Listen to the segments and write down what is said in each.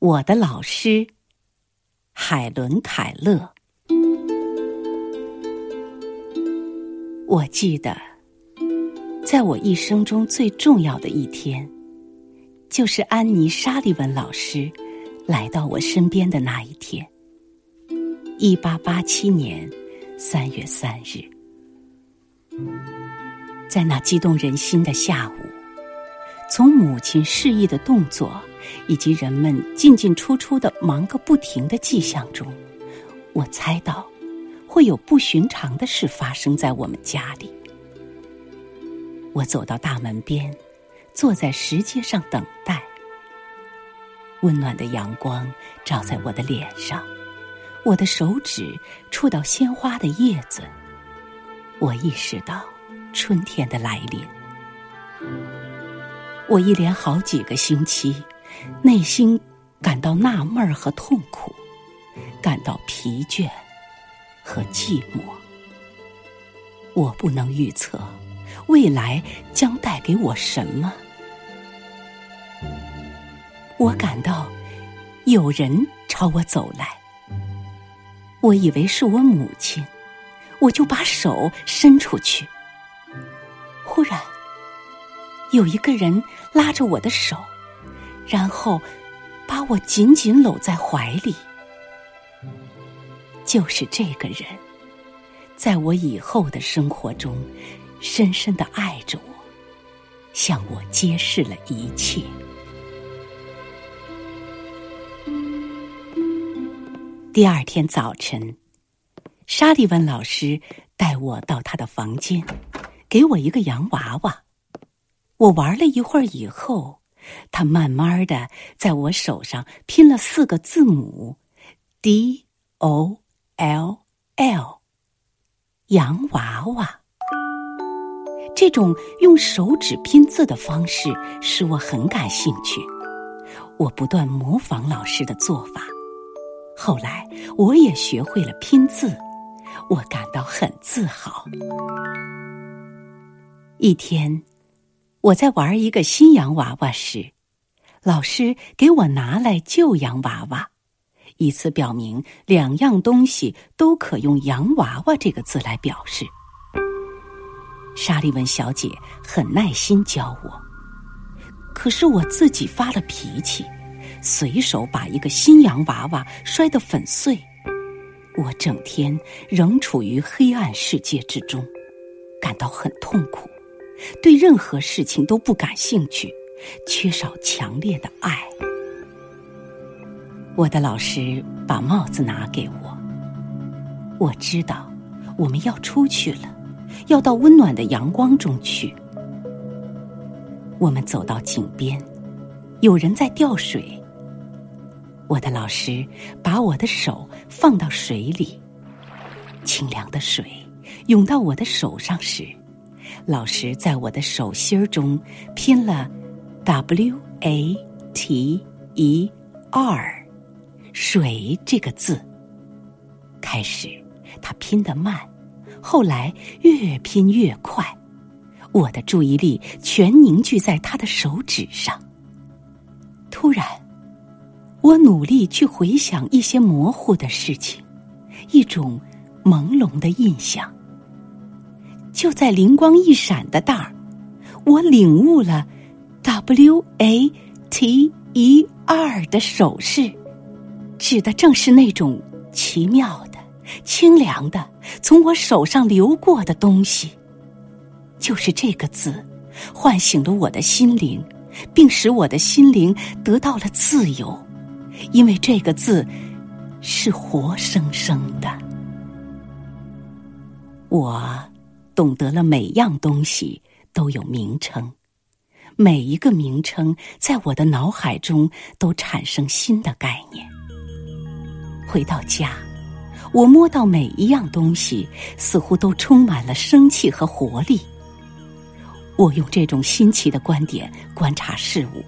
我的老师海伦·凯勒。我记得，在我一生中最重要的一天，就是安妮·沙利文老师来到我身边的那一天。一八八七年三月三日，在那激动人心的下午，从母亲示意的动作。以及人们进进出出的忙个不停的迹象中，我猜到会有不寻常的事发生在我们家里。我走到大门边，坐在石阶上等待。温暖的阳光照在我的脸上，我的手指触到鲜花的叶子，我意识到春天的来临。我一连好几个星期。内心感到纳闷和痛苦，感到疲倦和寂寞。我不能预测未来将带给我什么。我感到有人朝我走来，我以为是我母亲，我就把手伸出去。忽然，有一个人拉着我的手。然后，把我紧紧搂在怀里。就是这个人，在我以后的生活中，深深的爱着我，向我揭示了一切。第二天早晨，沙利文老师带我到他的房间，给我一个洋娃娃。我玩了一会儿以后。他慢慢的在我手上拼了四个字母，D O L L，洋娃娃。这种用手指拼字的方式使我很感兴趣，我不断模仿老师的做法。后来我也学会了拼字，我感到很自豪。一天。我在玩一个新洋娃娃时，老师给我拿来旧洋娃娃，以此表明两样东西都可用“洋娃娃”这个字来表示。沙利文小姐很耐心教我，可是我自己发了脾气，随手把一个新洋娃娃摔得粉碎。我整天仍处于黑暗世界之中，感到很痛苦。对任何事情都不感兴趣，缺少强烈的爱。我的老师把帽子拿给我，我知道我们要出去了，要到温暖的阳光中去。我们走到井边，有人在吊水。我的老师把我的手放到水里，清凉的水涌到我的手上时。老师在我的手心中拼了 “w a t e r”，水这个字。开始他拼得慢，后来越拼越快。我的注意力全凝聚在他的手指上。突然，我努力去回想一些模糊的事情，一种朦胧的印象。就在灵光一闪的当儿，我领悟了 “W A T E R” 的手势，指的正是那种奇妙的、清凉的从我手上流过的东西。就是这个字，唤醒了我的心灵，并使我的心灵得到了自由，因为这个字是活生生的。我。懂得了每样东西都有名称，每一个名称在我的脑海中都产生新的概念。回到家，我摸到每一样东西，似乎都充满了生气和活力。我用这种新奇的观点观察事物。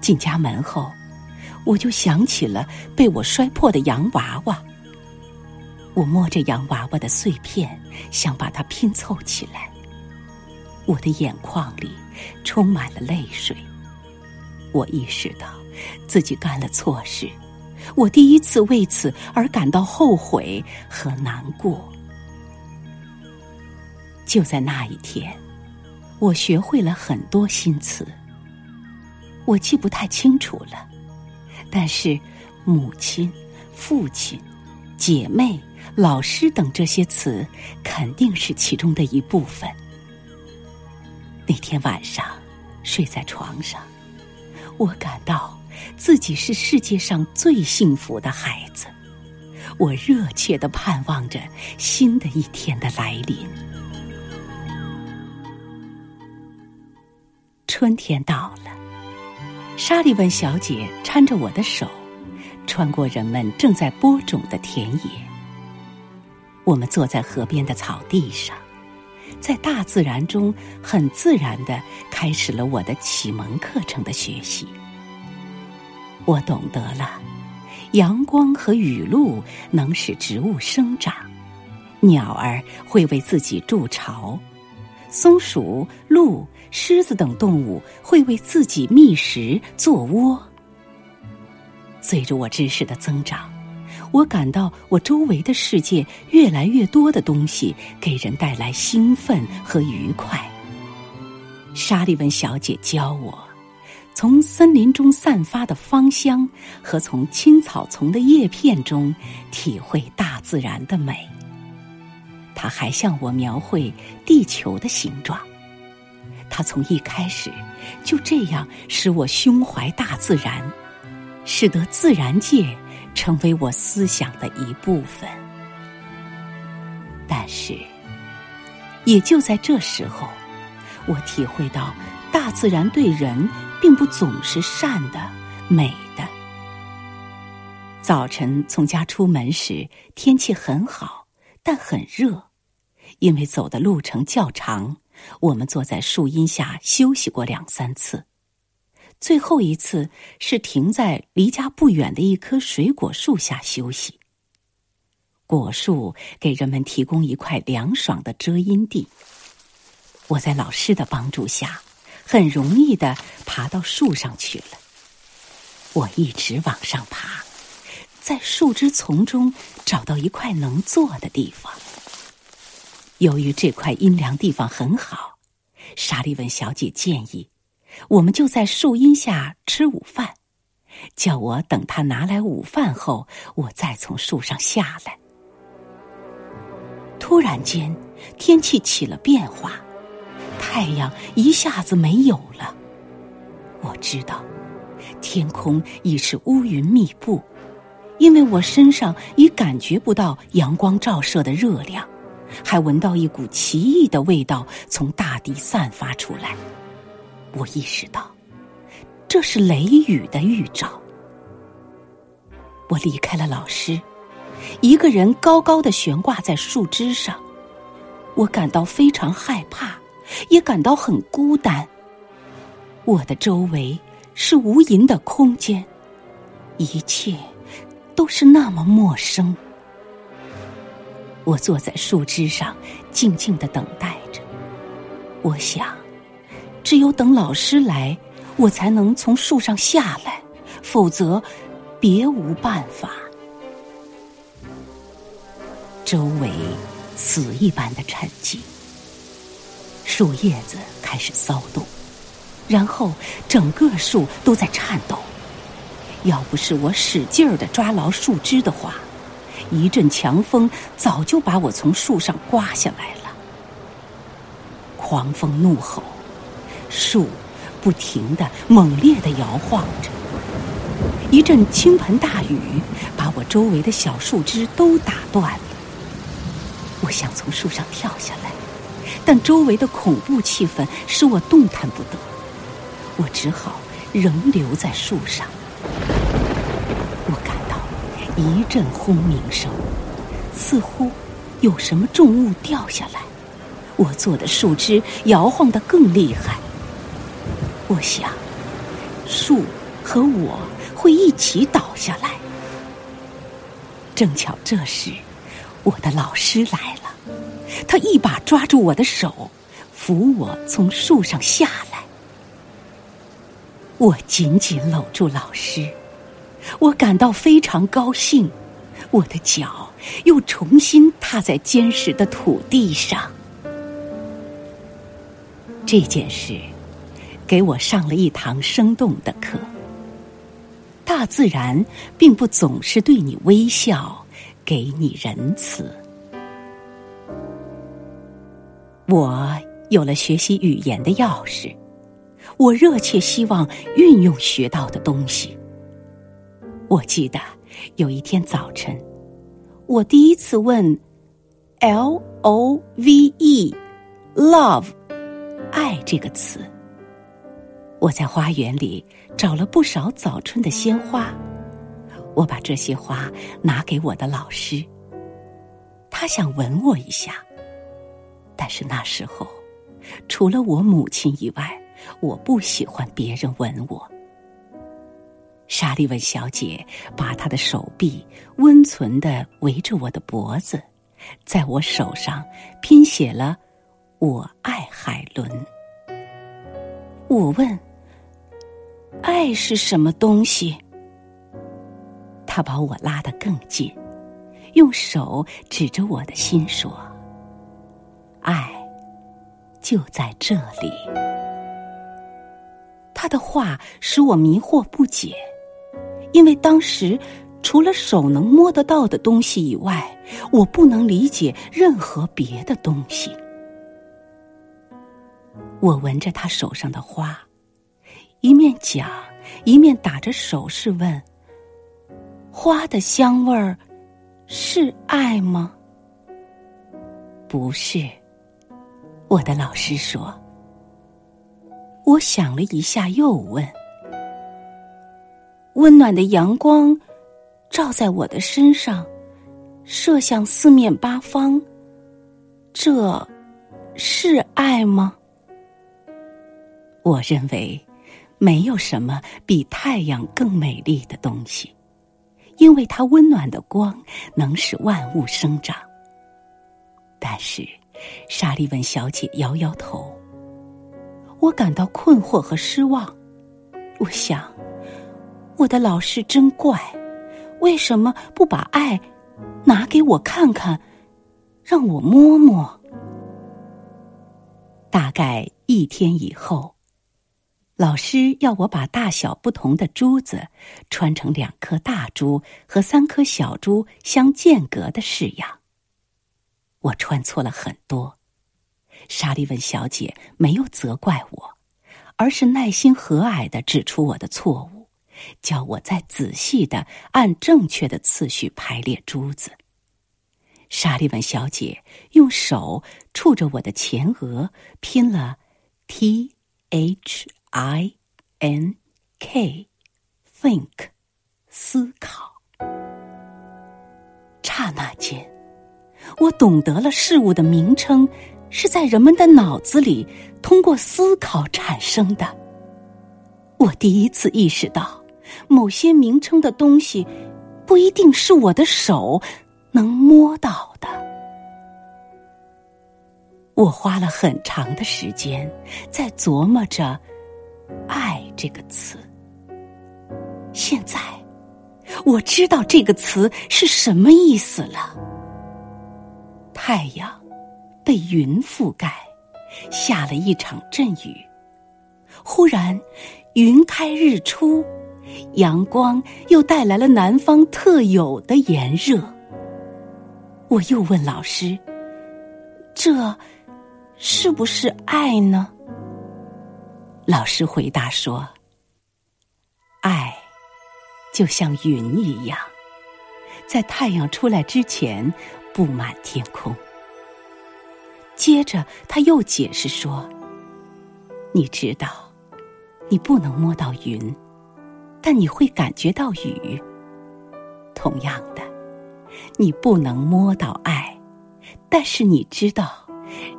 进家门后，我就想起了被我摔破的洋娃娃。我摸着洋娃娃的碎片，想把它拼凑起来。我的眼眶里充满了泪水。我意识到自己干了错事，我第一次为此而感到后悔和难过。就在那一天，我学会了很多新词，我记不太清楚了，但是母亲、父亲、姐妹、老师等这些词肯定是其中的一部分。那天晚上，睡在床上，我感到自己是世界上最幸福的孩子。我热切的盼望着新的一天的来临。春天到了，莎莉文小姐搀着我的手，穿过人们正在播种的田野。我们坐在河边的草地上。在大自然中，很自然的开始了我的启蒙课程的学习。我懂得了，阳光和雨露能使植物生长，鸟儿会为自己筑巢，松鼠、鹿、狮子等动物会为自己觅食做窝。随着我知识的增长。我感到我周围的世界越来越多的东西给人带来兴奋和愉快。莎莉文小姐教我，从森林中散发的芳香和从青草丛的叶片中体会大自然的美。她还向我描绘地球的形状。她从一开始就这样使我胸怀大自然，使得自然界。成为我思想的一部分，但是，也就在这时候，我体会到大自然对人并不总是善的、美的。早晨从家出门时，天气很好，但很热，因为走的路程较长，我们坐在树荫下休息过两三次。最后一次是停在离家不远的一棵水果树下休息。果树给人们提供一块凉爽的遮阴地。我在老师的帮助下，很容易的爬到树上去了。我一直往上爬，在树枝丛中找到一块能坐的地方。由于这块阴凉地方很好，莎莉文小姐建议。我们就在树荫下吃午饭，叫我等他拿来午饭后，我再从树上下来。突然间，天气起了变化，太阳一下子没有了。我知道，天空已是乌云密布，因为我身上已感觉不到阳光照射的热量，还闻到一股奇异的味道从大地散发出来。我意识到，这是雷雨的预兆。我离开了老师，一个人高高的悬挂在树枝上。我感到非常害怕，也感到很孤单。我的周围是无垠的空间，一切都是那么陌生。我坐在树枝上，静静的等待着。我想。只有等老师来，我才能从树上下来，否则别无办法。周围死一般的沉寂，树叶子开始骚动，然后整个树都在颤抖。要不是我使劲儿的抓牢树枝的话，一阵强风早就把我从树上刮下来了。狂风怒吼。树不停的、猛烈的摇晃着，一阵倾盆大雨把我周围的小树枝都打断了。我想从树上跳下来，但周围的恐怖气氛使我动弹不得。我只好仍留在树上。我感到一阵轰鸣声，似乎有什么重物掉下来。我坐的树枝摇晃得更厉害。我想，树和我会一起倒下来。正巧这时，我的老师来了，他一把抓住我的手，扶我从树上下来。我紧紧搂住老师，我感到非常高兴，我的脚又重新踏在坚实的土地上。这件事给我上了一堂生动的课。大自然并不总是对你微笑，给你仁慈。我有了学习语言的钥匙，我热切希望运用学到的东西。我记得有一天早晨，我第一次问 “l o v e”，love，爱这个词。我在花园里找了不少早春的鲜花，我把这些花拿给我的老师。他想吻我一下，但是那时候，除了我母亲以外，我不喜欢别人吻我。莎莉文小姐把她的手臂温存的围着我的脖子，在我手上拼写了“我爱海伦”。我问。爱是什么东西？他把我拉得更近，用手指着我的心说：“爱就在这里。”他的话使我迷惑不解，因为当时除了手能摸得到的东西以外，我不能理解任何别的东西。我闻着他手上的花。一面讲，一面打着手势问：“花的香味儿是爱吗？”不是，我的老师说。我想了一下，又问：“温暖的阳光照在我的身上，射向四面八方，这是爱吗？”我认为。没有什么比太阳更美丽的东西，因为它温暖的光能使万物生长。但是，莎莉文小姐摇摇头。我感到困惑和失望。我想，我的老师真怪，为什么不把爱拿给我看看，让我摸摸？大概一天以后。老师要我把大小不同的珠子穿成两颗大珠和三颗小珠相间隔的式样。我穿错了很多，沙利文小姐没有责怪我，而是耐心和蔼的指出我的错误，叫我再仔细的按正确的次序排列珠子。沙利文小姐用手触着我的前额，拼了 T H。I N K，think，思考。刹那间，我懂得了事物的名称是在人们的脑子里通过思考产生的。我第一次意识到，某些名称的东西不一定是我的手能摸到的。我花了很长的时间在琢磨着。爱这个词，现在我知道这个词是什么意思了。太阳被云覆盖，下了一场阵雨。忽然，云开日出，阳光又带来了南方特有的炎热。我又问老师：“这是不是爱呢？”老师回答说：“爱就像云一样，在太阳出来之前布满天空。”接着他又解释说：“你知道，你不能摸到云，但你会感觉到雨。同样的，你不能摸到爱，但是你知道。”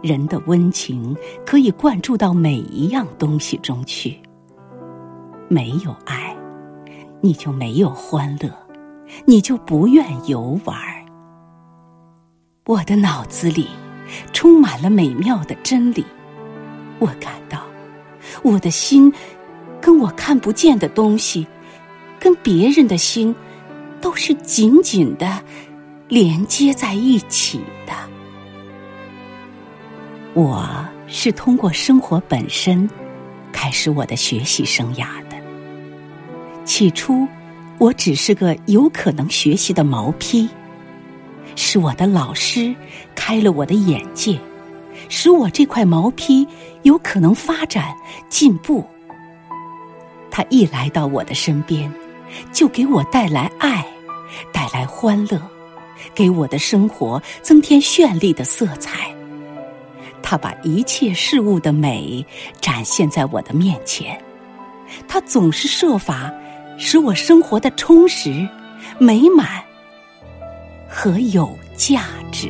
人的温情可以灌注到每一样东西中去。没有爱，你就没有欢乐，你就不愿游玩。我的脑子里充满了美妙的真理，我感到我的心跟我看不见的东西，跟别人的心，都是紧紧的连接在一起的。我是通过生活本身开始我的学习生涯的。起初，我只是个有可能学习的毛坯，是我的老师开了我的眼界，使我这块毛坯有可能发展进步。他一来到我的身边，就给我带来爱，带来欢乐，给我的生活增添绚丽的色彩。他把一切事物的美展现在我的面前，他总是设法使我生活的充实、美满和有价值。